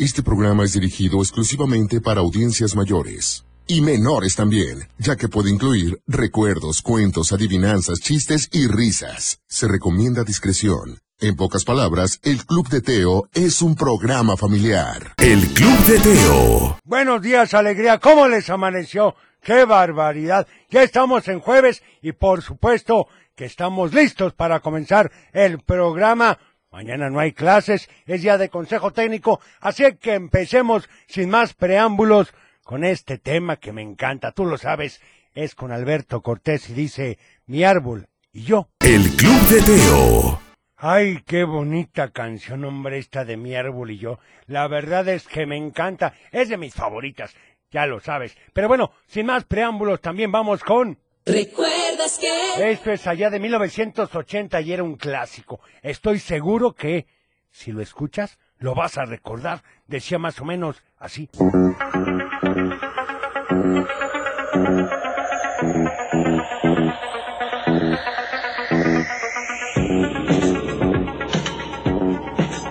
Este programa es dirigido exclusivamente para audiencias mayores. Y menores también, ya que puede incluir recuerdos, cuentos, adivinanzas, chistes y risas. Se recomienda discreción. En pocas palabras, el Club de Teo es un programa familiar. El Club de Teo. Buenos días, alegría. ¿Cómo les amaneció? ¡Qué barbaridad! Ya estamos en jueves y por supuesto que estamos listos para comenzar el programa. Mañana no hay clases, es día de consejo técnico, así que empecemos sin más preámbulos con este tema que me encanta. Tú lo sabes, es con Alberto Cortés y dice mi árbol y yo. El Club de Teo. Ay, qué bonita canción, hombre, esta de mi árbol y yo. La verdad es que me encanta, es de mis favoritas, ya lo sabes. Pero bueno, sin más preámbulos, también vamos con... ¿Recuerdas que? Esto es allá de 1980 y era un clásico. Estoy seguro que, si lo escuchas, lo vas a recordar. Decía más o menos así.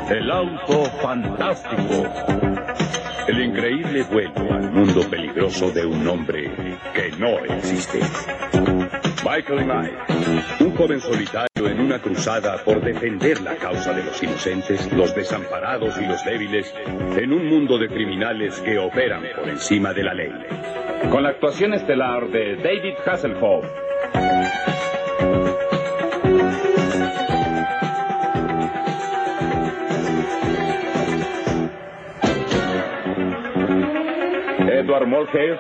El auto fantástico. El increíble vuelo al mundo peligroso de un hombre no existe. Michael Knight, un joven solitario en una cruzada por defender la causa de los inocentes, los desamparados y los débiles, en un mundo de criminales que operan por encima de la ley. Con la actuación estelar de David Hasselhoff. Edward Morpheus.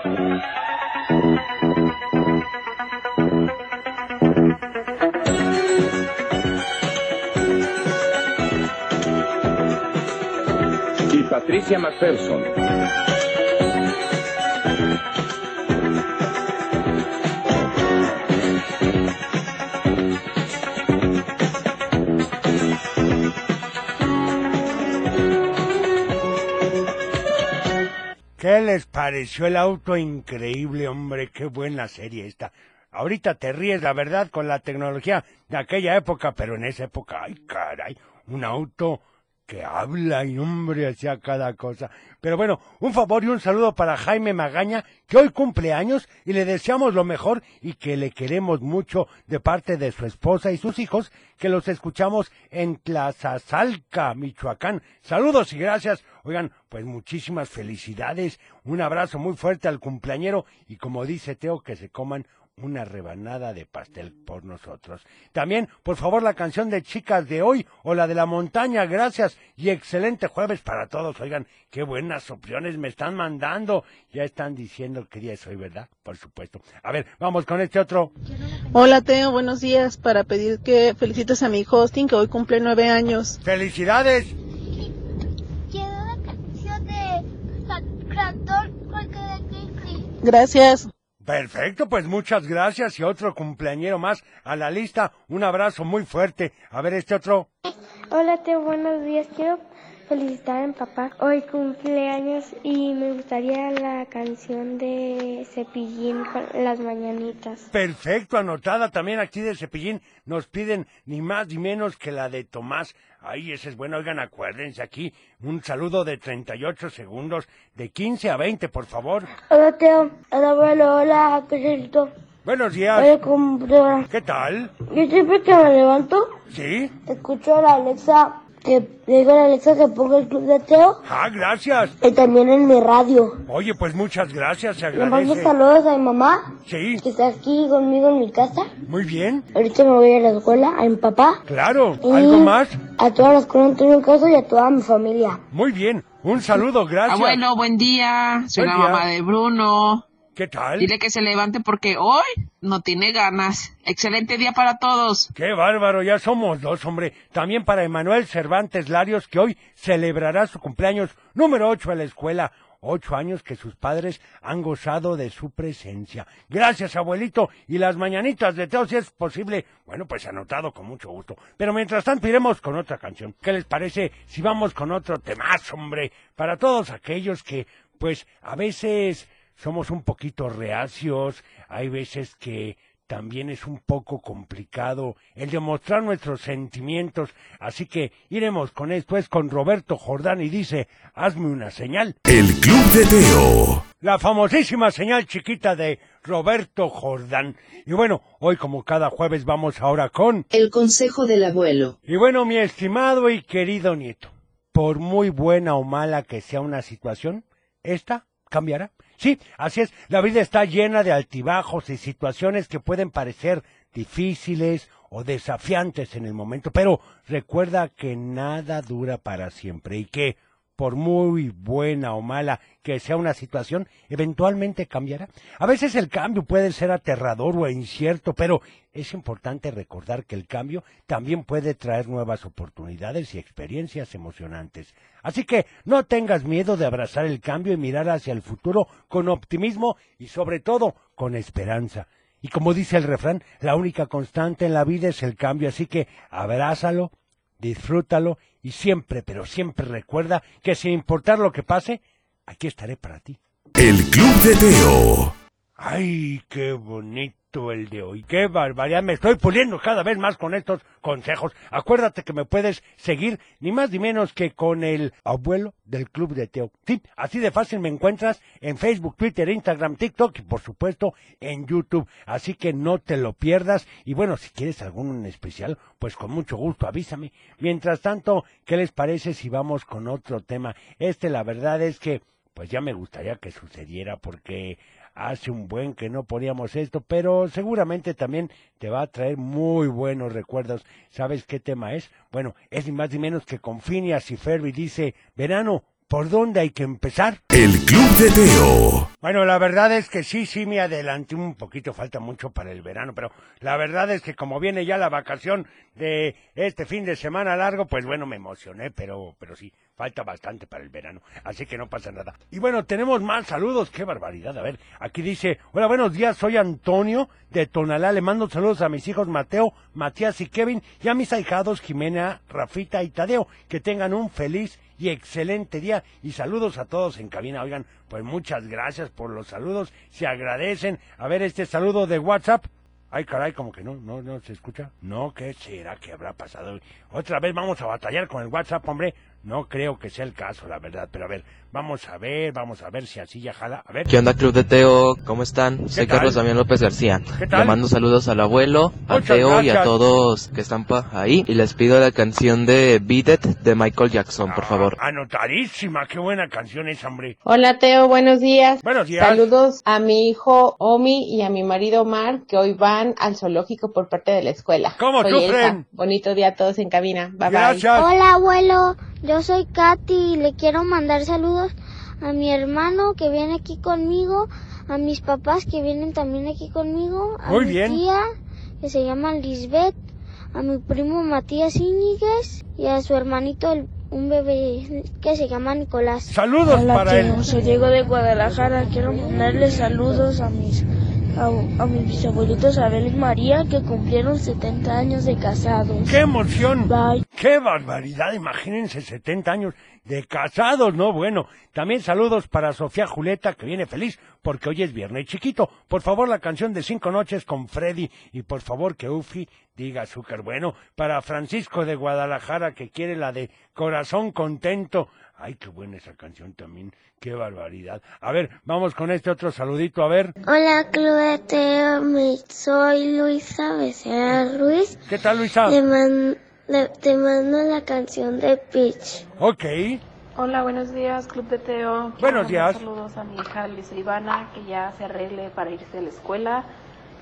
Patricia McPherson. ¿Qué les pareció el auto increíble, hombre? Qué buena serie esta. Ahorita te ríes, la verdad, con la tecnología de aquella época, pero en esa época, ay, caray, un auto que habla y hombre hacía cada cosa. Pero bueno, un favor y un saludo para Jaime Magaña, que hoy cumple años y le deseamos lo mejor y que le queremos mucho de parte de su esposa y sus hijos, que los escuchamos en Tlazazalca, Michoacán. Saludos y gracias. Oigan, pues muchísimas felicidades, un abrazo muy fuerte al cumpleañero y como dice Teo, que se coman una rebanada de pastel por nosotros. También, por favor, la canción de chicas de hoy o la de la montaña, gracias y excelente jueves para todos. Oigan, qué buenas opciones me están mandando. Ya están diciendo qué día es hoy, ¿verdad? Por supuesto. A ver, vamos con este otro. Hola Teo, buenos días. Para pedir que felicites a mi hijo Austin, que hoy cumple nueve años. ¡Felicidades! Quiero la canción de. Gracias. Perfecto, pues muchas gracias y otro cumpleañero más a la lista. Un abrazo muy fuerte. A ver este otro. Hola Teo, buenos días. Quiero felicitar a mi papá. Hoy cumpleaños y me gustaría la canción de Cepillín con las mañanitas. Perfecto, anotada también aquí de Cepillín. Nos piden ni más ni menos que la de Tomás. Ay, ese es bueno. Oigan, acuérdense aquí. Un saludo de 38 segundos, de 15 a 20, por favor. Hola Teo, hola abuelo, hola Caserito. Buenos días. Hola computadora. ¿Qué tal? Yo siempre que me levanto, ¿Sí? escucho a la Alexa que le digo a la Alexa que ponga el club de Teo Ah, gracias. y también en mi radio. Oye, pues muchas gracias, se Le mando agradece. saludos a mi mamá Sí, que está aquí conmigo en mi casa. muy bien. Ahorita me voy a la escuela, a mi papá. Claro. y ¿Algo más? A toda la escuela Antonio Caso y a toda mi familia. Muy bien. Un saludo, gracias. Abuelo, buen día. Soy Buen la día. mamá de Bruno. ¿Qué tal? Dile que se levante porque hoy no tiene ganas. Excelente día para todos. Qué bárbaro, ya somos dos, hombre. También para Emanuel Cervantes Larios, que hoy celebrará su cumpleaños número 8 en la escuela. Ocho años que sus padres han gozado de su presencia. Gracias, abuelito. Y las mañanitas de Teo, si es posible, bueno, pues anotado con mucho gusto. Pero mientras tanto iremos con otra canción. ¿Qué les parece si vamos con otro temazo, hombre? Para todos aquellos que, pues, a veces somos un poquito reacios, hay veces que también es un poco complicado el demostrar nuestros sentimientos, así que iremos con esto, es con Roberto Jordán y dice, hazme una señal. El Club de Teo. La famosísima señal chiquita de Roberto Jordán. Y bueno, hoy como cada jueves vamos ahora con... El consejo del abuelo. Y bueno, mi estimado y querido nieto, por muy buena o mala que sea una situación, esta cambiará. Sí, así es, la vida está llena de altibajos y situaciones que pueden parecer difíciles o desafiantes en el momento, pero recuerda que nada dura para siempre y que por muy buena o mala que sea una situación, eventualmente cambiará. A veces el cambio puede ser aterrador o incierto, pero es importante recordar que el cambio también puede traer nuevas oportunidades y experiencias emocionantes. Así que no tengas miedo de abrazar el cambio y mirar hacia el futuro con optimismo y sobre todo con esperanza. Y como dice el refrán, la única constante en la vida es el cambio, así que abrázalo, disfrútalo y siempre, pero siempre recuerda que sin importar lo que pase, aquí estaré para ti. El Club de Teo. Ay, qué bonito el de hoy, qué barbaridad, me estoy puliendo cada vez más con estos consejos. Acuérdate que me puedes seguir ni más ni menos que con el abuelo del Club de Teo. Sí, así de fácil me encuentras en Facebook, Twitter, Instagram, TikTok y por supuesto en YouTube. Así que no te lo pierdas y bueno, si quieres algún en especial, pues con mucho gusto avísame. Mientras tanto, ¿qué les parece si vamos con otro tema? Este la verdad es que pues ya me gustaría que sucediera porque hace un buen que no poníamos esto, pero seguramente también te va a traer muy buenos recuerdos. ¿Sabes qué tema es? Bueno, es ni más ni menos que con Phineas y Ferby dice, verano, ¿por dónde hay que empezar? El Club de Teo. Bueno, la verdad es que sí, sí me adelanté un poquito, falta mucho para el verano, pero la verdad es que como viene ya la vacación de este fin de semana largo, pues bueno, me emocioné, pero, pero sí, falta bastante para el verano, así que no pasa nada. Y bueno, tenemos más saludos, qué barbaridad, a ver, aquí dice, hola, buenos días, soy Antonio de Tonalá, le mando saludos a mis hijos Mateo, Matías y Kevin, y a mis ahijados Jimena, Rafita y Tadeo, que tengan un feliz y excelente día y saludos a todos en cabina. Oigan, pues muchas gracias por los saludos, se agradecen. A ver este saludo de WhatsApp. Ay, caray, como que no, no, no se escucha. No, ¿qué será que habrá pasado? Otra vez vamos a batallar con el WhatsApp, hombre. No creo que sea el caso, la verdad. Pero a ver, vamos a ver, vamos a ver si así ya jala. A ver. ¿Qué onda, Club de Teo? ¿Cómo están? Soy tal? Carlos Damián López García. ¿Qué tal? Le mando saludos al abuelo, a Muchas Teo y a todos que están pa- ahí. Y les pido la canción de Beat It de Michael Jackson, por favor. Ah, Anotadísima, qué buena canción es, hombre. Hola Teo, buenos días. Buenos días. Saludos a mi hijo Omi y a mi marido Omar que hoy van al zoológico por parte de la escuela. ¿Cómo Soy. Bonito día a todos en cabina. Bye Gracias. Hola abuelo, yo soy Katy y le quiero mandar saludos a mi hermano que viene aquí conmigo, a mis papás que vienen también aquí conmigo, a Muy mi bien. tía que se llama Lisbeth, a mi primo Matías Íñiguez y a su hermanito el- un bebé que se llama Nicolás. Saludos para él. soy Diego de Guadalajara. Quiero mandarle saludos a mis a, a mis bisabuelitos Abel y María que cumplieron 70 años de casados. ¡Qué emoción! Bye. ¡Qué barbaridad! Imagínense 70 años de casados, ¿no? Bueno, también saludos para Sofía Julieta, que viene feliz porque hoy es viernes chiquito. Por favor, la canción de Cinco Noches con Freddy. Y por favor, que Ufi diga azúcar. Bueno, para Francisco de Guadalajara, que quiere la de Corazón Contento. Ay, qué buena esa canción también. ¡Qué barbaridad! A ver, vamos con este otro saludito, a ver. Hola Club de Teo, me- soy Luisa Becerra Ruiz. ¿Qué tal, Luisa? Le man- le- te mando la canción de Peach. Ok. Hola, buenos días, Club de Teo. Buenos días. Saludos a mi hija Lisa Ivana, que ya se arregle para irse a la escuela.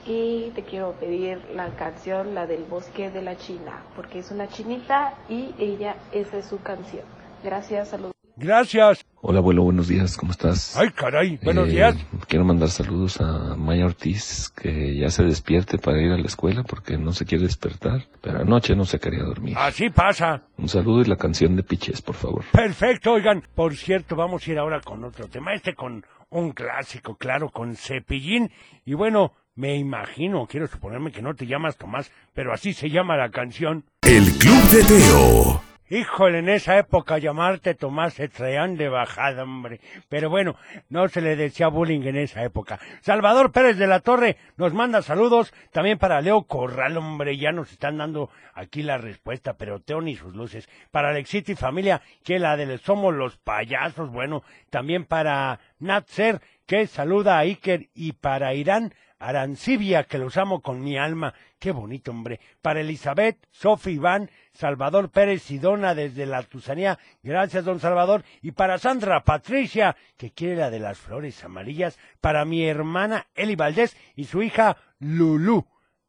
Y te quiero pedir la canción, la del bosque de la China, porque es una chinita y ella, esa es su canción. Gracias, saludos. Gracias. Hola abuelo, buenos días, ¿cómo estás? Ay, caray. Buenos Eh, días. Quiero mandar saludos a Maya Ortiz, que ya se despierte para ir a la escuela porque no se quiere despertar, pero anoche no se quería dormir. Así pasa. Un saludo y la canción de Piches, por favor. Perfecto, oigan, por cierto, vamos a ir ahora con otro tema, este con un clásico, claro, con Cepillín. Y bueno, me imagino, quiero suponerme que no te llamas Tomás, pero así se llama la canción. El Club de Teo. Híjole, en esa época llamarte Tomás se traían de bajada, hombre. Pero bueno, no se le decía bullying en esa época. Salvador Pérez de la Torre nos manda saludos. También para Leo Corral, hombre, ya nos están dando aquí la respuesta, pero Teo ni sus luces. Para Alexito y familia, que la de Somos los Payasos, bueno. También para Natser, que saluda a Iker. Y para Irán, Arancibia, que los amo con mi alma. Qué bonito, hombre. Para Elizabeth, Sofi, Iván, Salvador Pérez y Dona desde la Tusanía. Gracias, don Salvador. Y para Sandra Patricia, que quiere la de las flores amarillas. Para mi hermana Eli Valdés y su hija Lulú.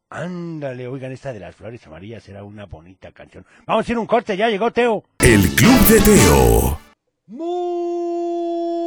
Ándale, oigan, esta de las flores amarillas era una bonita canción. Vamos a ir un corte, ya llegó Teo. El Club de Teo. Muy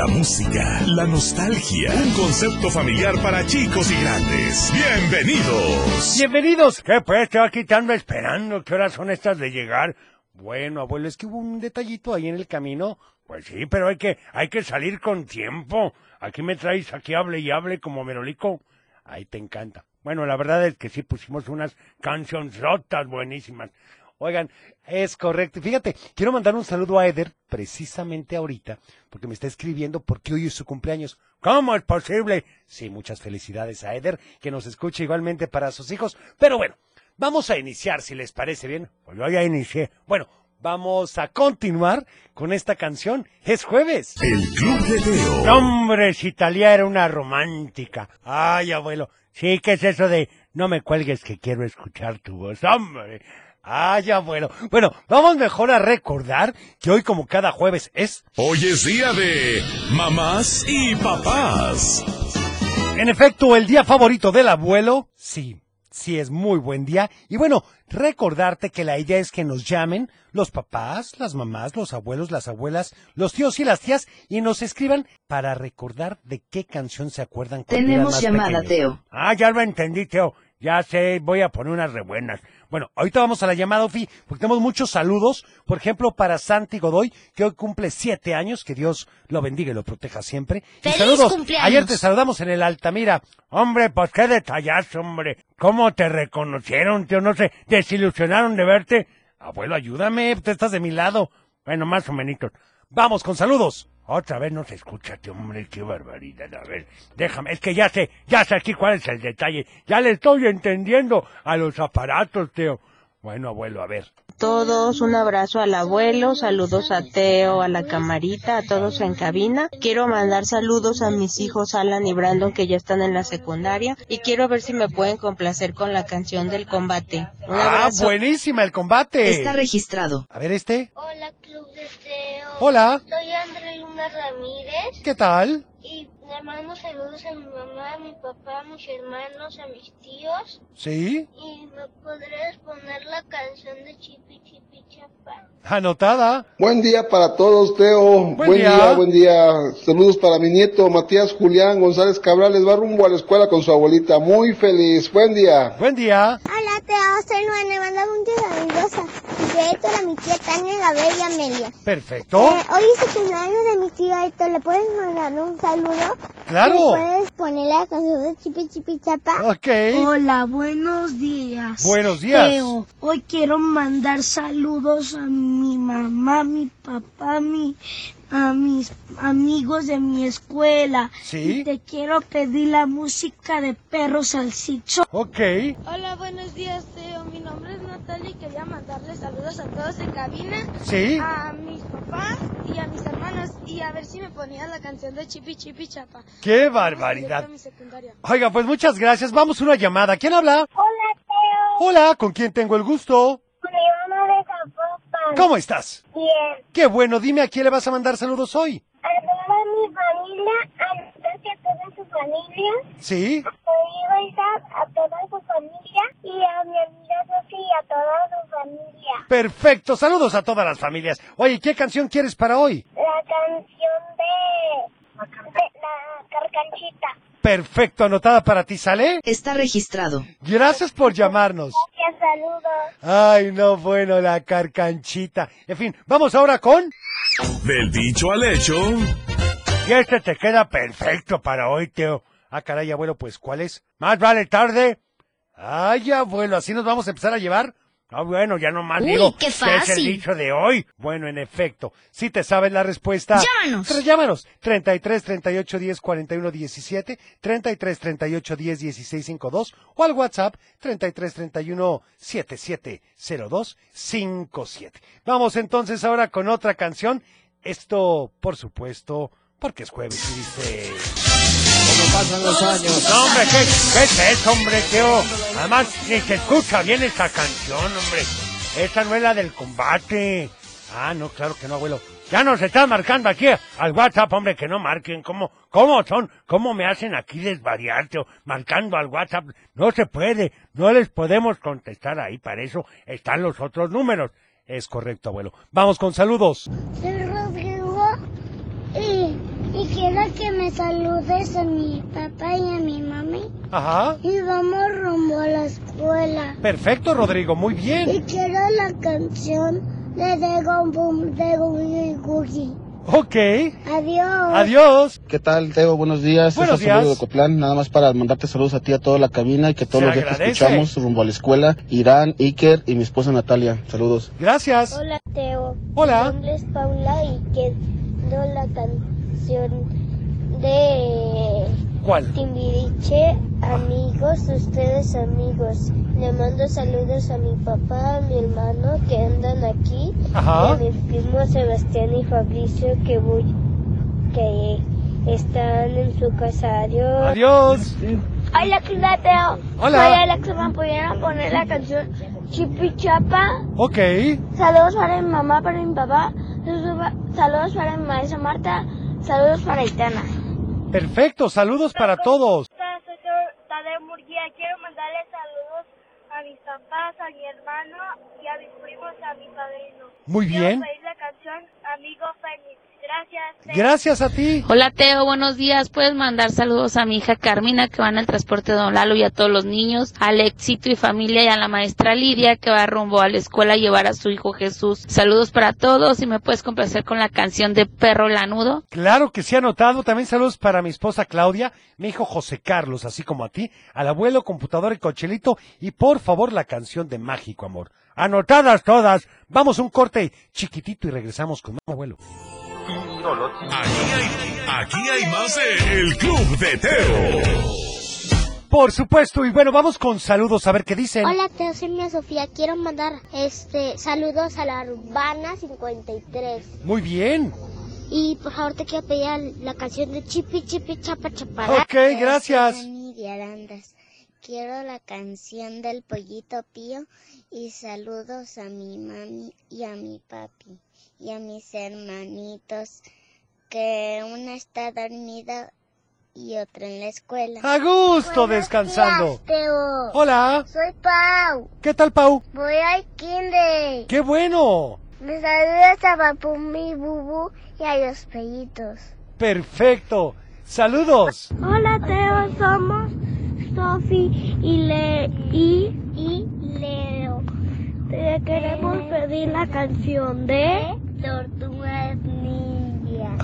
La música, la nostalgia. Un concepto familiar para chicos y grandes. Bienvenidos. Bienvenidos. ¿Qué pues? Estoy aquí estando esperando. ¿Qué horas son estas de llegar? Bueno, abuelo, es que hubo un detallito ahí en el camino. Pues sí, pero hay que, hay que salir con tiempo. Aquí me traes, aquí hable y hable como merolico. Ahí te encanta. Bueno, la verdad es que sí pusimos unas canciones rotas buenísimas. Oigan, es correcto. Fíjate, quiero mandar un saludo a Eder precisamente ahorita, porque me está escribiendo porque hoy es su cumpleaños. ¿Cómo es posible? Sí, muchas felicidades a Eder, que nos escuche igualmente para sus hijos. Pero bueno, vamos a iniciar, si les parece bien. Pues yo ya inicié. Bueno, vamos a continuar con esta canción. Es jueves. El Club de Teo. Hombre, si Talía era una romántica. Ay, abuelo. Sí, ¿qué es eso de no me cuelgues que quiero escuchar tu voz? Hombre. Ay, abuelo. Bueno, vamos mejor a recordar que hoy como cada jueves es... Hoy es día de mamás y papás. En efecto, el día favorito del abuelo, sí, sí es muy buen día. Y bueno, recordarte que la idea es que nos llamen los papás, las mamás, los abuelos, las abuelas, los tíos y las tías y nos escriban para recordar de qué canción se acuerdan. cuando eran Tenemos más llamada, pequeños. Teo. Ah, ya lo entendí, Teo. Ya sé, voy a poner unas rebuenas. Bueno, ahorita vamos a la llamada, Ofi, porque tenemos muchos saludos. Por ejemplo, para Santi Godoy, que hoy cumple siete años. Que Dios lo bendiga y lo proteja siempre. Y ¡Feliz saludos. cumpleaños! Ayer te saludamos en el Altamira. Hombre, pues qué detallazo, hombre. ¿Cómo te reconocieron, tío? No sé, desilusionaron de verte. Abuelo, ayúdame, tú estás de mi lado. Bueno, más o menos. Vamos con saludos. Otra vez no se escucha, tío, hombre, qué barbaridad. A ver, déjame, es que ya sé, ya sé aquí cuál es el detalle. Ya le estoy entendiendo a los aparatos, tío. Bueno, abuelo, a ver. Todos, un abrazo al abuelo, saludos a Teo, a la camarita, a todos en cabina. Quiero mandar saludos a mis hijos Alan y Brandon que ya están en la secundaria y quiero ver si me pueden complacer con la canción del combate. Un Ah, abrazo. buenísima el combate. Está registrado. A ver este. Hola, Club de Teo. Hola. Soy André Luna Ramírez. ¿Qué tal? Le mando saludos a mi mamá, a mi papá, a mis hermanos, a mis tíos. Sí. Y me podrías poner la canción de Chipi Chipi Chapa. Anotada. Buen día para todos, Teo. Buen, día. día. buen día. Saludos para mi nieto Matías Julián González Cabrales. Va rumbo a la escuela con su abuelita. Muy feliz. Buen día. Buen día. Hola, Teo, soy Luana, le mando muchos saludos a Héctor, a mi tía Tania, Gabriel y Amelia. Perfecto. Eh, hoy es el cumpleaños de mi tío Héctor, ¿le puedes mandar un saludo? Claro. ¿Le puedes poner la canción de Chipi Chipi Chapa? Ok. Hola, buenos días. Buenos días. Teo, hoy quiero mandar saludos a mi mamá, mi papá, mi, a mis amigos de mi escuela. Sí. Y te quiero pedir la música de Perro Salsicho. Ok. Hola, buenos días, Teo. Mi nombre es Natalia y quería mandarle saludos a todos en cabina. Sí. A mis papás y a mis hermanos. Y a ver si me ponían la canción de Chipi Chipi Chapa. ¡Qué barbaridad! mi. Oiga, pues muchas gracias. Vamos a una llamada. ¿Quién habla? Hola, Teo. Hola, ¿con quién tengo el gusto? ¿Cómo estás? Bien. Qué bueno, dime a quién le vas a mandar saludos hoy. A toda mi familia, a toda su familia. ¿Sí? A Isaac, a toda su familia. Y a mi amiga Sofía, a toda su familia. Perfecto, saludos a todas las familias. Oye, ¿qué canción quieres para hoy? La canción de, de la carcanchita. Perfecto, anotada para ti, ¿sale? Está registrado. Gracias por llamarnos. Que saludos. Ay, no, bueno, la carcanchita. En fin, vamos ahora con... Del dicho al hecho. Y este te queda perfecto para hoy, Teo. Ah, caray, abuelo, pues, ¿cuál es? Más vale tarde. Ay, abuelo, ¿así nos vamos a empezar a llevar? Ah, bueno, ya nomás Uy, digo qué que es el fácil. dicho de hoy. Bueno, en efecto, si te sabes la respuesta... Llámanos. Pero llámanos. 33 38 10 41 17, 33 38 10 16 52 o al WhatsApp 33 31 77 02 57. Vamos entonces ahora con otra canción. Esto, por supuesto, porque es jueves y dice... ¿Cómo pasan los años? No, hombre, ¿qué, qué es eso, hombre, Teo? Además, ni se escucha bien esta canción, hombre. Esta no es la del combate. Ah, no, claro que no, abuelo. Ya nos están marcando aquí al WhatsApp, hombre, que no marquen. ¿Cómo, cómo son? ¿Cómo me hacen aquí desvariar, Teo? Marcando al WhatsApp. No se puede. No les podemos contestar ahí. Para eso están los otros números. Es correcto, abuelo. Vamos con saludos. Soy Rodrigo y, y quiero que me saludes a mi papá y a mi mami. Ajá. Y vamos rumbo a la escuela. Perfecto, Rodrigo. Muy Y bien. quiero la canción de Dragon Boom de Googie Googie. Ok. Adiós. Adiós. ¿Qué tal, Teo? Buenos días. Buenos es días. de Cotlán. Nada más para mandarte saludos a ti, a toda la cabina y que todos Se los días te agradece. escuchamos rumbo a la escuela. Irán, Iker y mi esposa Natalia. Saludos. Gracias. Hola, Teo. Hola. Mi nombre es Paula y quiero la canción de ¿Cuál? Timbiriche, amigos, ustedes amigos. Le mando saludos a mi papá, a mi hermano que andan aquí, Ajá. y a mis primos Sebastián y Fabricio que voy, que están en su casario. Adiós. Hola, Teo. Hola. Soy Alexa, ¿me pudieran poner la canción Chipi Chapa? Ok. Saludos para mi mamá, para mi papá. Saludos para mi maestra Marta. Saludos para Itana. Perfecto. Saludos para todos. Soy Tadeo Murguía. Quiero mandarle saludos a mis papás, a mi hermano y a mis primos, a mi padrino. Muy bien. Quiero pedir la canción Amigo Fénix. Gracias. Gracias a ti. Hola Teo, buenos días. Puedes mandar saludos a mi hija Carmina que va en el transporte de Don Lalo y a todos los niños, a Alexito y familia y a la maestra Lidia que va rumbo a la escuela a llevar a su hijo Jesús. Saludos para todos y me puedes complacer con la canción de Perro Lanudo. Claro que sí, anotado. También saludos para mi esposa Claudia, mi hijo José Carlos, así como a ti, al abuelo, computador y cochelito. Y por favor, la canción de Mágico Amor. Anotadas todas. Vamos a un corte chiquitito y regresamos con más abuelo. Aquí hay, aquí hay más de El Club de Teo. Por supuesto, y bueno, vamos con saludos a ver qué dicen. Hola, Teo, soy Mía Sofía. Quiero mandar este saludos a la Urbana 53. Muy bien. Y por favor te quiero pedir la canción de Chipi Chipi Chapa Chapara. Ok, gracias. Quiero la canción del pollito pío y saludos a mi mami y a mi papi y a mis hermanitos que una está dormida y otra en la escuela. A gusto Buenos descansando. días, Teo. Hola. Soy Pau. ¿Qué tal, Pau? Voy al kinder. ¡Qué bueno! Me saludas a Papumi Bubu y a los pellitos. Perfecto. Saludos. Hola Teo, somos Sofi y Le y, y Leo. Te queremos pedir la canción de tortugas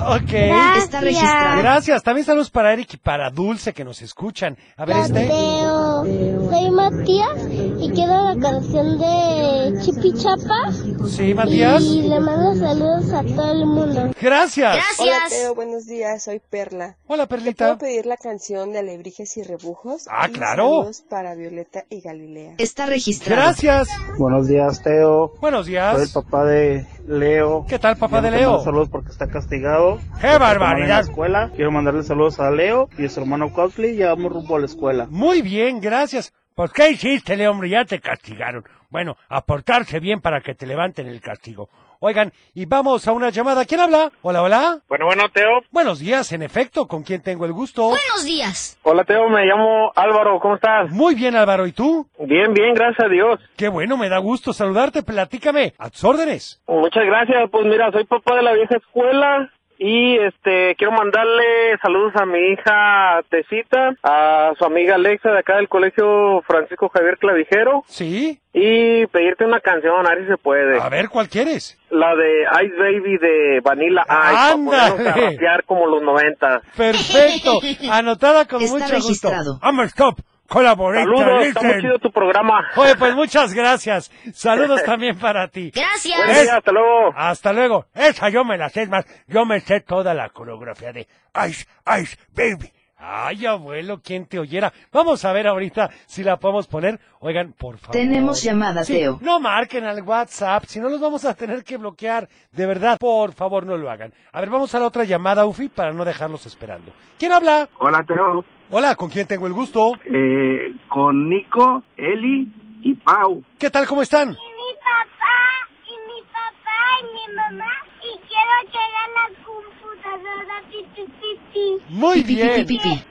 Ok. Gracias. Gracias. También saludos para Eric y para Dulce que nos escuchan. A ver este. Teo, soy Matías y quiero la canción de Chipi Chapa. Sí, Matías. Y le mando saludos a todo el mundo. Gracias. Hola Teo, buenos días, soy Perla. Hola, ¿Te Perlita. puedo pedir la canción de Alebrijes y Rebujos? Ah, Y claro. Saludos para Violeta y Galilea. Está registrado. Gracias. Buenos días, Teo. Buenos días. Soy el papá de Leo. ¿Qué tal, papá de Leo? Saludos porque está castigado. ¡Qué Está barbaridad! En la escuela. Quiero mandarle saludos a Leo y a su hermano Cotley. Ya vamos rumbo a la escuela. Muy bien, gracias. Pues, ¿qué hiciste, le, hombre? Ya te castigaron. Bueno, a portarse bien para que te levanten el castigo. Oigan, y vamos a una llamada. ¿Quién habla? Hola, hola. Bueno, bueno, Teo. Buenos días, en efecto. ¿Con quién tengo el gusto? Buenos días. Hola, Teo. Me llamo Álvaro. ¿Cómo estás? Muy bien, Álvaro. ¿Y tú? Bien, bien, gracias a Dios. Qué bueno, me da gusto saludarte. Platícame. A tus órdenes. Muchas gracias. Pues mira, soy papá de la vieja escuela Y este quiero mandarle saludos a mi hija Tecita, a su amiga Alexa de acá del colegio Francisco Javier Clavijero. Sí. Y pedirte una canción, a ver si se puede. A ver, ¿cuál quieres? La de Ice Baby de Vanilla Ice. para ¡Ándale! ponernos a rapear como los 90. Perfecto. Anotada con Está mucho registrado. gusto. I'm a stop. Collaborator. Saludos, está muy chido tu programa. Oye, pues muchas gracias. Saludos también para ti. Gracias. Buen día, hasta luego. Hasta luego. Esa yo me la sé más. Yo me sé toda la coreografía de Ice, Ice, Baby. Ay, abuelo, ¿quién te oyera? Vamos a ver ahorita si la podemos poner. Oigan, por favor. Tenemos llamada, Sí, Teo. No marquen al WhatsApp, si no los vamos a tener que bloquear. De verdad, por favor, no lo hagan. A ver, vamos a la otra llamada, Ufi, para no dejarlos esperando. ¿Quién habla? Hola, Teo. Hola, ¿con quién tengo el gusto? Eh, con Nico, Eli y Pau. ¿Qué tal? ¿Cómo están? mi papá y mi papá y mi mamá y quiero que la computadora pipi pipi. Muy bien.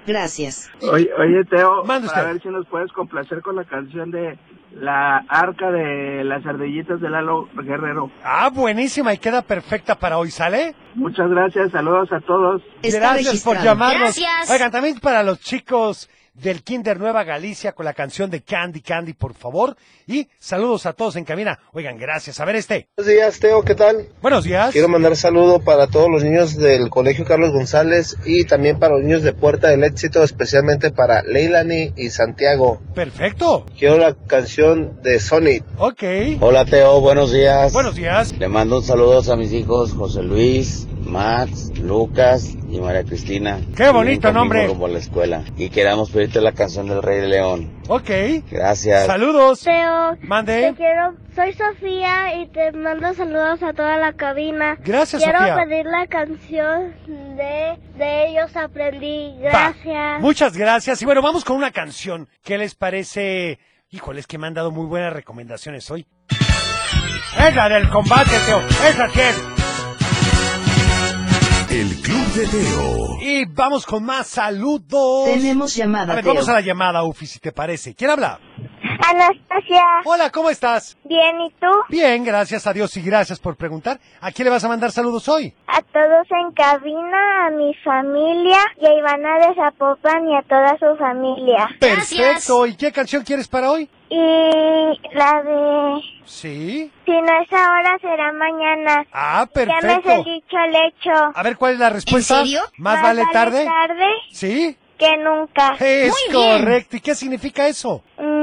Gracias. Oye, oye Teo, Mande para usted. ver si nos puedes complacer con la canción de La Arca de las Ardillitas de Lalo Guerrero. Ah, buenísima y queda perfecta para hoy, ¿sale? Muchas gracias, saludos a todos. Gracias por llamarnos. Oigan, también para los chicos del Kinder Nueva Galicia con la canción de Candy Candy, por favor. Y saludos a todos en cabina. Oigan, gracias. A ver este. Buenos días, Teo, ¿qué tal? Buenos días. Quiero mandar saludo para todos los niños del Colegio Carlos González y también para los niños de Puerta del Éxito, especialmente para Leilani y Santiago. Perfecto. Quiero la canción de Sonic. Ok. Hola Teo, buenos días. Buenos días. Le mando un saludo a mis hijos José Luis, Max, Lucas y María Cristina. Qué bonito nombre. rumbo a la escuela. Y queremos pedirte la canción del Rey León. Ok. Gracias. Saludos. Teo, Mande. te quiero, soy Sofía y te mando saludos a toda la cabina. Gracias, quiero Sofía. pedir la canción de de ellos aprendí. Va. Gracias. Muchas gracias. Y bueno, vamos con una canción. ¿Qué les parece? Híjoles, que me han dado muy buenas recomendaciones hoy. Es la del combate, Teo. Esa sí es. El Club de Teo. Y vamos con más saludos. Tenemos llamada, A ver, Teo. vamos a la llamada, Ufi, si te parece. ¿Quién habla? Anastasia. Hola, ¿cómo estás? Bien, ¿y tú? Bien, gracias a Dios y gracias por preguntar. ¿A quién le vas a mandar saludos hoy? A todos en cabina, a mi familia y a Ivana de Zapopan y a toda su familia. Perfecto. ¿Y qué canción quieres para hoy? Y la de... Sí. Si no es ahora, será mañana. Ah, Ya me perfecto. has dicho al hecho. A ver, ¿cuál es la respuesta? ¿Más, vale tarde? tarde Sí. que nunca. Es correcto. ¿Y qué significa eso? Mm,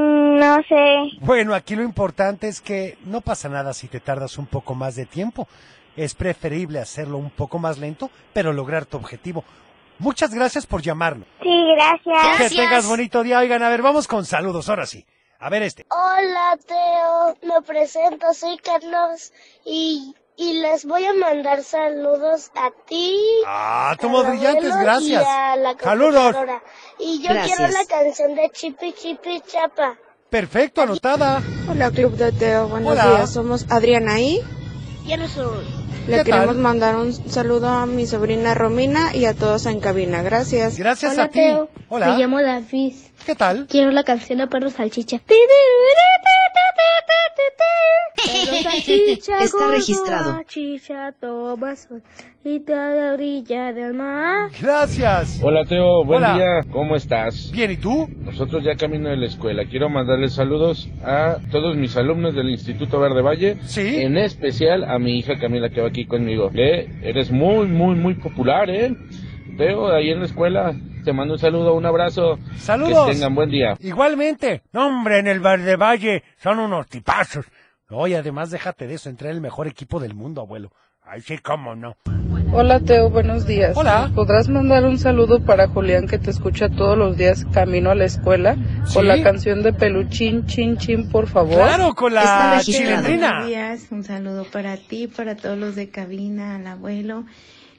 no sé. Bueno, aquí lo importante es que no pasa nada si te tardas un poco más de tiempo. Es preferible hacerlo un poco más lento, pero lograr tu objetivo. Muchas gracias por llamarnos. Sí, gracias. Que tengas bonito día. Oigan, a ver, vamos con saludos, ahora sí. A ver este. Hola Teo, me presento, soy Carlos y, y les voy a mandar saludos a ti. Ah, al tomos brillantes, gracias. Y a la Saludos. Y yo Gracias. quiero la canción de Chipi Chipi Chapa. Perfecto, anotada. Hola Club de Teo, buenos Hola. días. Somos Adriana y Ya no soy. le ¿Qué queremos tal? mandar un saludo a mi sobrina Romina y a todos en cabina. Gracias. Gracias Hola, a ti. Teo. Hola. Me llamo David. ¿Qué tal? Quiero la canción de Perro Salchicha. Está registrado. Gracias. Hola Teo, buen Hola. día, ¿cómo estás? Bien, ¿y tú? Nosotros ya camino de la escuela. Quiero mandarles saludos a todos mis alumnos del Instituto Verde Valle. Sí. En especial a mi hija Camila que va aquí conmigo. Le, eres muy, muy, muy popular, ¿eh? Teo, ahí en la escuela. Te mando un saludo, un abrazo. Saludos. Que tengan buen día. Igualmente. No, hombre, en el Verde Valle son unos tipazos. Oye, además déjate de eso, entré en el mejor equipo del mundo, abuelo. Ay, sí, cómo no. Hola Teo, buenos días. Hola. ¿Podrás mandar un saludo para Julián que te escucha todos los días camino a la escuela Sí. con la canción de Peluchín Chin Chin, por favor? Claro, con la chilindrina. Buenos días, un saludo para ti, para todos los de cabina, al abuelo.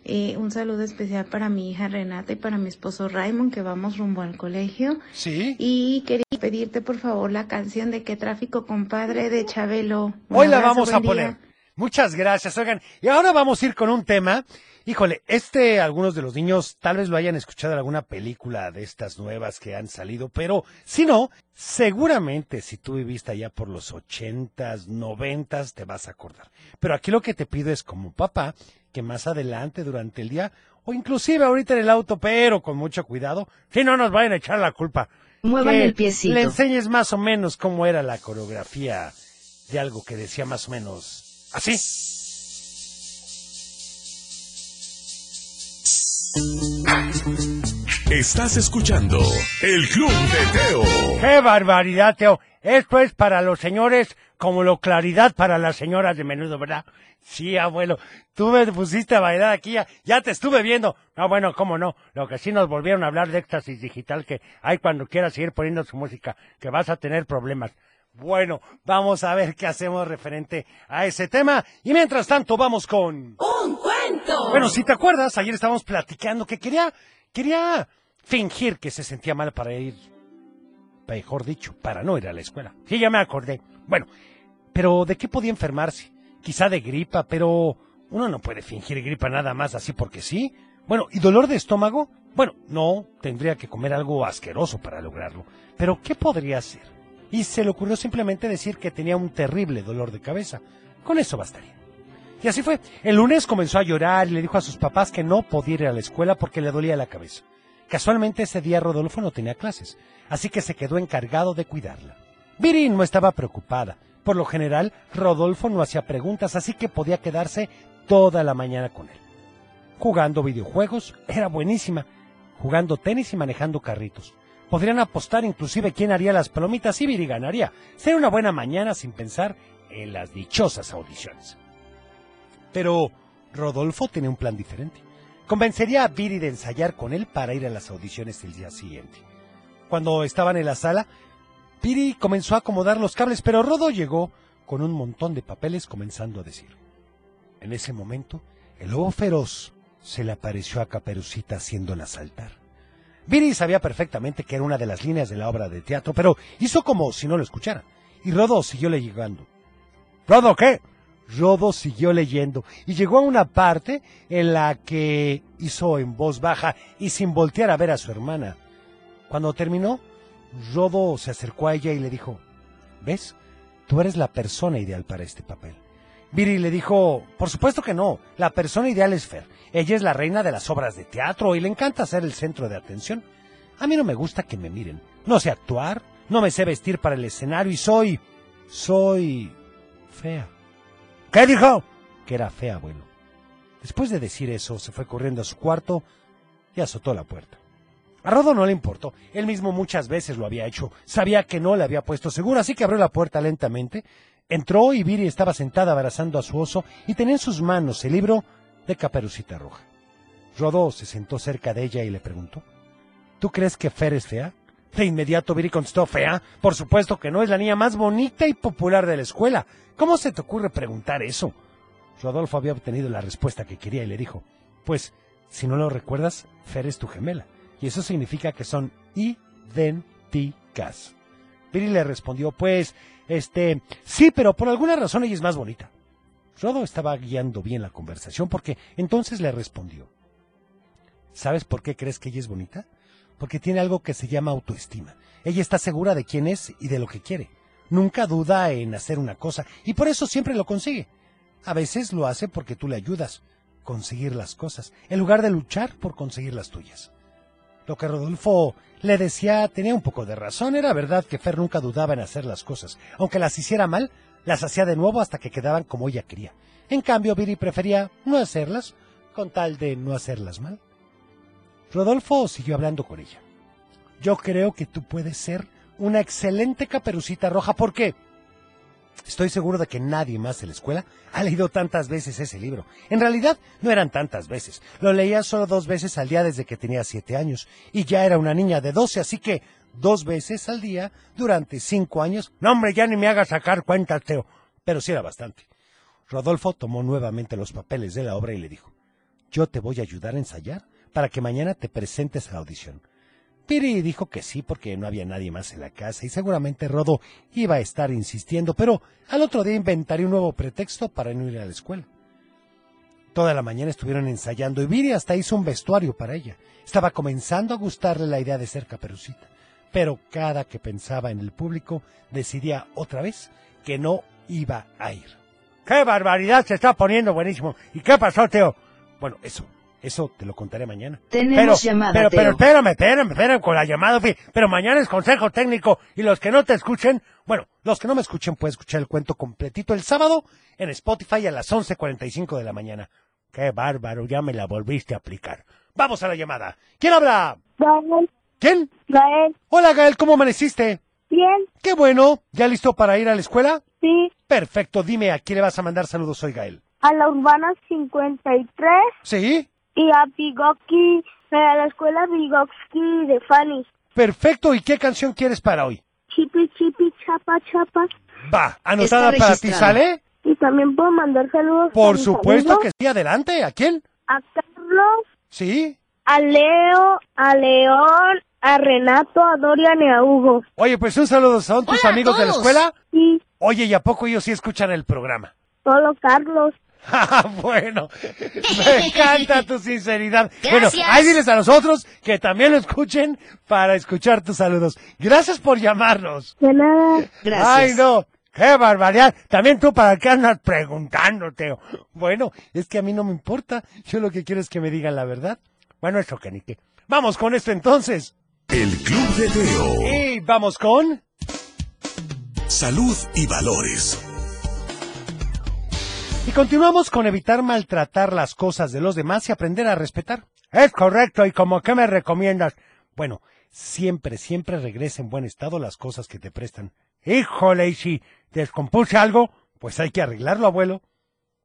Eh, un saludo especial para mi hija Renata y para mi esposo Raymond, que vamos rumbo al colegio. Sí. Y quería pedirte, por favor, la canción de Qué tráfico, compadre, de Chabelo. Un Hoy la vamos a día. poner. Muchas gracias, oigan. Y ahora vamos a ir con un tema. Híjole, este algunos de los niños tal vez lo hayan escuchado en alguna película de estas nuevas que han salido, pero si no, seguramente si tú viviste allá por los ochentas, noventas, te vas a acordar. Pero aquí lo que te pido es como papá, que más adelante durante el día, o inclusive ahorita en el auto, pero con mucho cuidado, si no nos vayan a echar la culpa. Muevan que el piecito. Le enseñes más o menos cómo era la coreografía de algo que decía más o menos así. Estás escuchando El Club de Teo. ¡Qué barbaridad, Teo! Esto es para los señores como lo claridad para las señoras de menudo, ¿verdad? Sí, abuelo. Tú me pusiste a bailar aquí, ya, ya te estuve viendo. No, bueno, cómo no. Lo que sí nos volvieron a hablar de éxtasis digital, que hay cuando quieras seguir poniendo su música, que vas a tener problemas. Bueno, vamos a ver qué hacemos referente a ese tema. Y mientras tanto, vamos con... ¡Un cuento! Bueno, si te acuerdas, ayer estábamos platicando que quería, quería fingir que se sentía mal para ir, mejor dicho, para no ir a la escuela. Sí, ya me acordé. Bueno, pero ¿de qué podía enfermarse? Quizá de gripa, pero uno no puede fingir gripa nada más así porque sí. Bueno, ¿y dolor de estómago? Bueno, no, tendría que comer algo asqueroso para lograrlo. Pero ¿qué podría hacer? Y se le ocurrió simplemente decir que tenía un terrible dolor de cabeza. Con eso bastaría. Y así fue. El lunes comenzó a llorar y le dijo a sus papás que no podía ir a la escuela porque le dolía la cabeza. Casualmente ese día Rodolfo no tenía clases, así que se quedó encargado de cuidarla. Viri no estaba preocupada. Por lo general, Rodolfo no hacía preguntas, así que podía quedarse toda la mañana con él. Jugando videojuegos, era buenísima. Jugando tenis y manejando carritos. Podrían apostar inclusive quién haría las palomitas y Viri ganaría. Sería una buena mañana sin pensar en las dichosas audiciones. Pero Rodolfo tenía un plan diferente. Convencería a Viri de ensayar con él para ir a las audiciones el día siguiente. Cuando estaban en la sala, Viri comenzó a acomodar los cables, pero Rodo llegó con un montón de papeles comenzando a decir. En ese momento, el lobo feroz se le apareció a Caperucita haciéndola saltar. Viri sabía perfectamente que era una de las líneas de la obra de teatro, pero hizo como si no lo escuchara. Y Rodo siguió leyendo. ¿Rodo qué? Rodo siguió leyendo y llegó a una parte en la que hizo en voz baja y sin voltear a ver a su hermana. Cuando terminó, Rodo se acercó a ella y le dijo, ¿ves? Tú eres la persona ideal para este papel. Viri le dijo, por supuesto que no, la persona ideal es Fer. Ella es la reina de las obras de teatro y le encanta ser el centro de atención. A mí no me gusta que me miren. No sé actuar, no me sé vestir para el escenario y soy... soy... fea. ¿Qué dijo? Que era fea, abuelo. Después de decir eso, se fue corriendo a su cuarto y azotó la puerta. A Rodo no le importó, él mismo muchas veces lo había hecho, sabía que no le había puesto seguro, así que abrió la puerta lentamente, entró y Viri estaba sentada abrazando a su oso y tenía en sus manos el libro de Caperucita Roja. Rodó se sentó cerca de ella y le preguntó, ¿Tú crees que Fer es fea? De inmediato Viri contestó, ¿fea? Por supuesto que no, es la niña más bonita y popular de la escuela. ¿Cómo se te ocurre preguntar eso? Rodolfo había obtenido la respuesta que quería y le dijo, pues, si no lo recuerdas, Fer es tu gemela, y eso significa que son idénticas. Viri le respondió, pues, este, sí, pero por alguna razón ella es más bonita. Rodo estaba guiando bien la conversación porque entonces le respondió, ¿sabes por qué crees que ella es bonita? Porque tiene algo que se llama autoestima. Ella está segura de quién es y de lo que quiere. Nunca duda en hacer una cosa y por eso siempre lo consigue. A veces lo hace porque tú le ayudas a conseguir las cosas, en lugar de luchar por conseguir las tuyas. Lo que Rodolfo le decía tenía un poco de razón. Era verdad que Fer nunca dudaba en hacer las cosas. Aunque las hiciera mal, las hacía de nuevo hasta que quedaban como ella quería. En cambio, Viri prefería no hacerlas con tal de no hacerlas mal. Rodolfo siguió hablando con ella. Yo creo que tú puedes ser una excelente caperucita roja porque estoy seguro de que nadie más en la escuela ha leído tantas veces ese libro. En realidad no eran tantas veces. Lo leía solo dos veces al día desde que tenía siete años y ya era una niña de doce, así que dos veces al día durante cinco años. No, hombre, ya ni me hagas sacar cuentas, Teo. Pero sí era bastante. Rodolfo tomó nuevamente los papeles de la obra y le dijo, yo te voy a ayudar a ensayar para que mañana te presentes a la audición. Piri dijo que sí porque no había nadie más en la casa y seguramente Rodo iba a estar insistiendo, pero al otro día inventaría un nuevo pretexto para no ir a la escuela. Toda la mañana estuvieron ensayando y Viri hasta hizo un vestuario para ella. Estaba comenzando a gustarle la idea de ser caperucita, pero cada que pensaba en el público decidía otra vez que no iba a ir. ¡Qué barbaridad! Se está poniendo buenísimo. ¿Y qué pasó, Teo? Bueno, eso, eso te lo contaré mañana. Tenemos pero, llamada, pero, pero espérame, espérame, espérame con la llamada. Pero mañana es consejo técnico y los que no te escuchen, bueno, los que no me escuchen pueden escuchar el cuento completito el sábado en Spotify a las 11.45 de la mañana. Qué bárbaro, ya me la volviste a aplicar. Vamos a la llamada. ¿Quién habla? Gael. ¿Quién? Gael. Hola, Gael, ¿cómo amaneciste? Bien. Qué bueno. ¿Ya listo para ir a la escuela? Sí. Perfecto, dime, ¿a quién le vas a mandar saludos hoy, Gael? A la Urbana 53 ¿Sí? Y a Bigoki, a la escuela Bigoski de Fanny. Perfecto, ¿y qué canción quieres para hoy? Chipi, chipi, chapa, chapa. Va, anotada Está para ti. ¿sale? Y también puedo mandar saludos Por a supuesto amigos, que sí, adelante. ¿A quién? A Carlos, Sí. a Leo, a León, a Renato, a Dorian y a Hugo. Oye, pues un saludo, ¿son tus Hola amigos de la escuela? Sí, Oye, ¿y a poco ellos sí escuchan el programa? solo Carlos. Ah, bueno, me encanta tu sinceridad. Bueno, ahí diles a los otros que también lo escuchen para escuchar tus saludos. Gracias por llamarnos. De nada. Gracias. Ay, no. ¡Qué barbaridad! También tú para qué andas preguntando, Teo. Bueno, es que a mí no me importa. Yo lo que quiero es que me digan la verdad. Bueno, eso que ni qué. Vamos con esto entonces. El Club de Teo. Y vamos con... Salud y valores. Y continuamos con evitar maltratar las cosas de los demás y aprender a respetar. Es correcto, ¿y como qué me recomiendas? Bueno, siempre, siempre regresa en buen estado las cosas que te prestan. Híjole, y si descompuse algo, pues hay que arreglarlo, abuelo.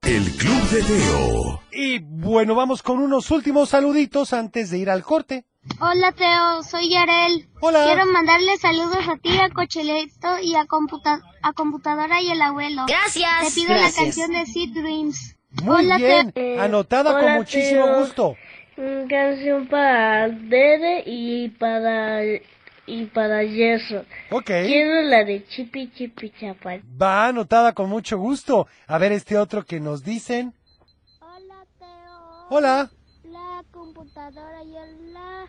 El Club de Teo. Y bueno, vamos con unos últimos saluditos antes de ir al corte. Hola Teo, soy Yarel. Hola. Quiero mandarle saludos a ti, a Cocheleto y a, computa a Computadora y el abuelo. Gracias. Te pido Gracias. la canción de Seed Dreams. Muy Hola, bien, Teo. anotada con muchísimo Teo. gusto. Una canción para Dede y para y para Yeso. Ok. Quiero la de Chipi Chipi Chapal. Va anotada con mucho gusto. A ver este otro que nos dicen. Hola Teo. Hola. La computadora y hola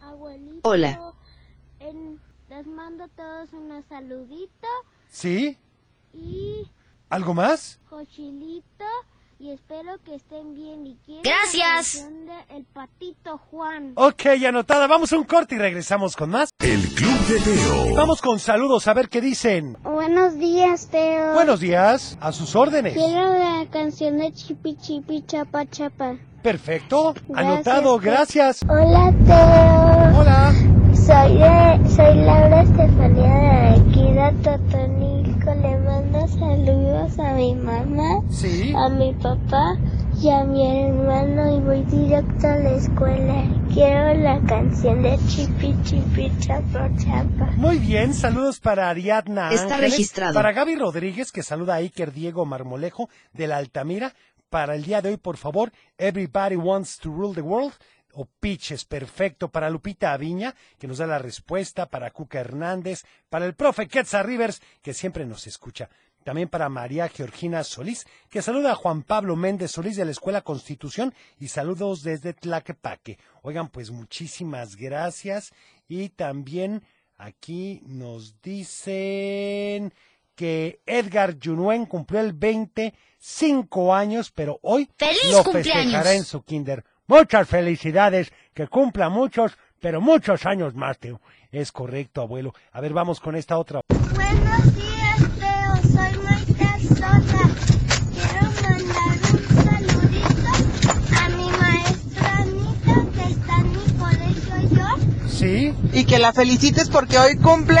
abuelito. Hola. En- les mando a todos unos saluditos ¿Sí? y ¿Algo más? cochilito y espero que estén bien y quiero Gracias. la de El Patito Juan. Ok, anotada. Vamos a un corte y regresamos con más. El Club de Teo. Vamos con saludos a ver qué dicen. Buenos días, Teo. Buenos días, a sus órdenes. Quiero la canción de Chipi Chipi Chapa Chapa. Perfecto, Gracias, anotado, gracias. Hola, Teo. Hola. Soy, de- soy Laura Estefanía de Equidad Totonico. Le mando saludos a mi mamá, Sí. a mi papá y a mi hermano y voy directo a la escuela. Quiero la canción de Chipi Chipi Chapa Chapa. Muy bien, saludos para Ariadna Está Ángeles, registrado. Para Gaby Rodríguez, que saluda a Iker Diego Marmolejo de la Altamira. Para el día de hoy, por favor, Everybody Wants to Rule the World. O Pitches, perfecto. Para Lupita Aviña, que nos da la respuesta. Para Cuca Hernández. Para el profe Quetzal Rivers, que siempre nos escucha. También para María Georgina Solís, que saluda a Juan Pablo Méndez Solís de la Escuela Constitución y saludos desde Tlaquepaque. Oigan, pues muchísimas gracias. Y también aquí nos dicen que Edgar Junuen cumplió el 25 años, pero hoy ¡Feliz lo cumpleaños! festejará en su kinder. Muchas felicidades, que cumpla muchos, pero muchos años más, Teo. Es correcto, abuelo. A ver, vamos con esta otra. Buenos días. Soy Maite Sosa. Quiero mandar un saludito a mi maestra Anita que está en mi colegio yo. ¿Sí? Y que la felicites porque hoy cumple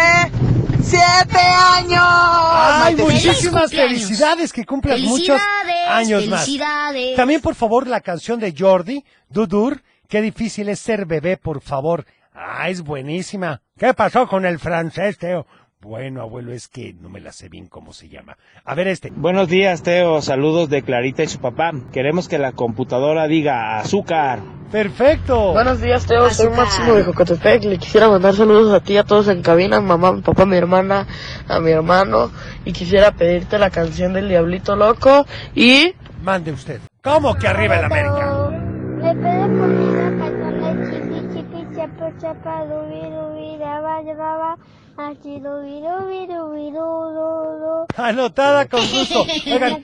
siete años. Ay, Maite. muchísimas felicidades, que cumplas muchos Felicidades, años más. felicidades. También, por favor, la canción de Jordi, Dudur, qué difícil es ser bebé, por favor. Ah, es buenísima. ¿Qué pasó con el francés, Teo? Bueno, abuelo, es que no me la sé bien cómo se llama. A ver este. Buenos días, Teo. Saludos de Clarita y su papá. Queremos que la computadora diga azúcar. Perfecto. Buenos días, Teo. Soy Máximo de Jocotepec. Le quisiera mandar saludos a ti, a todos en cabina, a mi mamá, a mi papá, a mi hermana, a mi hermano. Y quisiera pedirte la canción del Diablito Loco y... Mande usted. ¿Cómo que arriba el América? Le chiqui chapa chapa dubi dubi daba Anotada con gusto. Oigan,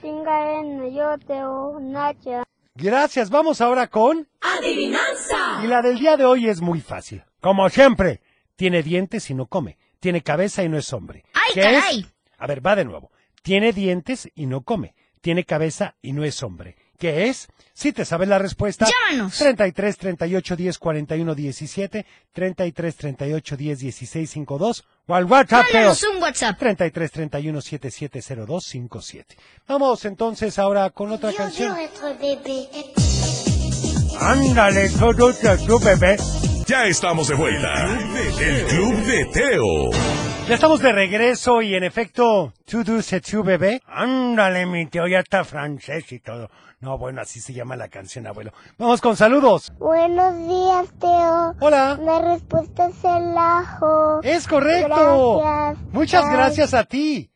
gracias. Vamos ahora con... Adivinanza. Y la del día de hoy es muy fácil. Como siempre, tiene dientes y no come. Tiene cabeza y no es hombre. ¡Ay, ¿Qué caray! es? A ver, va de nuevo. Tiene dientes y no come. Tiene cabeza y no es hombre. ¿Qué es? Si te sabes la respuesta. Llámanos. 33 38 10 41 17, 33 38 10 16 52 o al WhatsApp. Mándanos un WhatsApp. 33 31 7702 57. Vamos entonces ahora con otra canción. Ándale, todo tu bebé. Ya estamos de vuelta. El Club de Teo. Ya estamos de regreso y en efecto, tu dulce tu bebé. Ándale, mi tío, ya está francés y todo. No, bueno, así se llama la canción, abuelo. Vamos con saludos. Buenos días, Teo. Hola. La respuesta es el ajo. Es correcto. Gracias. Muchas Bye. gracias a ti.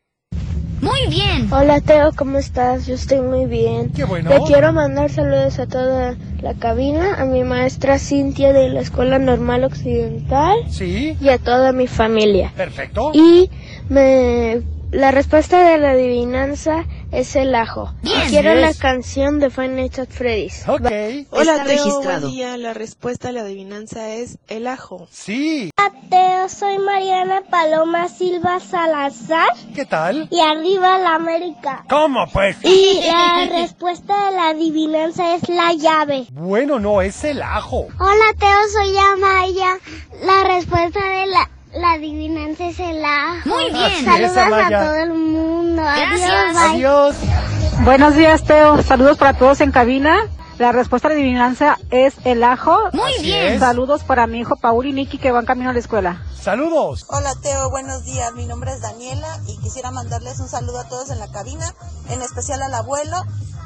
Muy bien. Hola, Teo, ¿cómo estás? Yo estoy muy bien. Qué bueno. Le quiero mandar saludos a toda la cabina, a mi maestra Cintia de la Escuela Normal Occidental Sí. y a toda mi familia. Perfecto. Y me la respuesta de la adivinanza es el ajo. Bien. Y quiero la canción de Five Nights at Freddy's. Ok. Hola, registrado. Buen día. La respuesta a la adivinanza es el ajo. Sí. Teo, soy Mariana Paloma Silva Salazar ¿Qué tal? y arriba la América. ¿Cómo pues? Y la respuesta de la adivinanza es la llave. Bueno, no, es el ajo. Hola Teo, soy Amaya. La respuesta de la, la adivinanza es el ajo. Muy bien. Saludos a todo el mundo. Gracias. Adiós. bye. Adiós. Buenos días, Teo. Saludos para todos en cabina. La respuesta de adivinanza es el ajo. Muy Así bien. es. Saludos para mi hijo Paul y Nicky que van camino a la escuela. Saludos. Hola Teo, buenos días. Mi nombre es Daniela y quisiera mandarles un saludo a todos en la cabina, en especial al abuelo.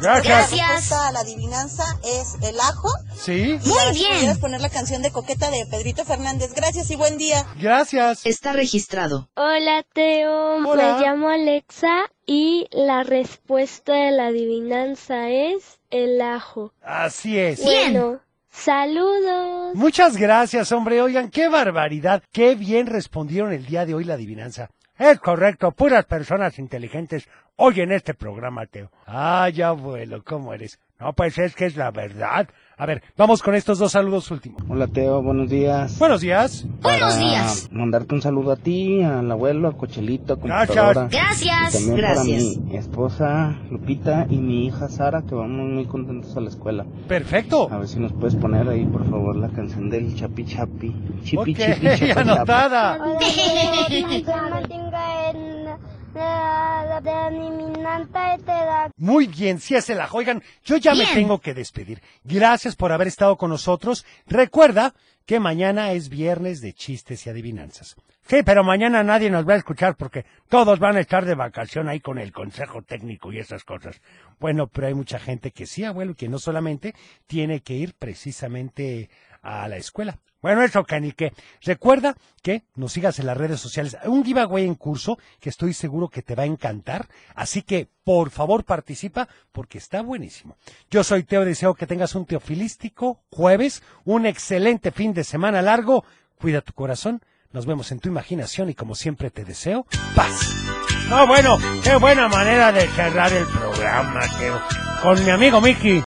Gracias. La respuesta a la adivinanza es el ajo. Sí. Y Muy a si bien. pudieras poner la canción de Coqueta de Pedrito Fernández. Gracias y buen día. Gracias. Está registrado. Hola Teo, Hola. me llamo Alexa y la respuesta de la adivinanza es el ajo. Así es. Bien. Bueno, saludos. Muchas gracias, hombre. Oigan, qué barbaridad. Qué bien respondieron el día de hoy la adivinanza. Es correcto, puras personas inteligentes oyen este programa, Teo. Ay, abuelo, ¿cómo eres? No, pues es que es la verdad. A ver, vamos con estos dos saludos últimos. Hola, Teo. Buenos días. Buenos días. Buenos días. Mandarte un saludo a ti, al abuelo, a Cochelito, a computadora. Gracias. Y también Gracias. para mi esposa Lupita y mi hija Sara, que vamos muy contentos a la escuela. Perfecto. A ver si nos puedes poner ahí, por favor, la canción del Chapi Chapi. Chipi, Ok, chipi, chapa. anotada. La de adivinanza y te da Muy bien, sí es el ajo. Oigan, yo ya me tengo que despedir. Gracias por haber estado con nosotros. Recuerda que mañana es viernes de chistes y adivinanzas. Sí, pero mañana nadie nos va a escuchar porque todos van a estar de vacación ahí con el consejo técnico y esas cosas. Bueno, pero hay mucha gente que sí, abuelo, que no solamente tiene que ir precisamente a la escuela. Bueno, eso que ni qué. Recuerda que nos sigas en las redes sociales. Un giveaway en curso que estoy seguro que te va a encantar. Así que, por favor, participa porque está buenísimo. Yo soy Teo, deseo que tengas un teofilístico jueves, un excelente fin de semana largo. Cuida tu corazón. Nos vemos en tu imaginación y como siempre te deseo paz. No, bueno, qué buena manera de cerrar el programa, Teo. Con mi amigo Mickey.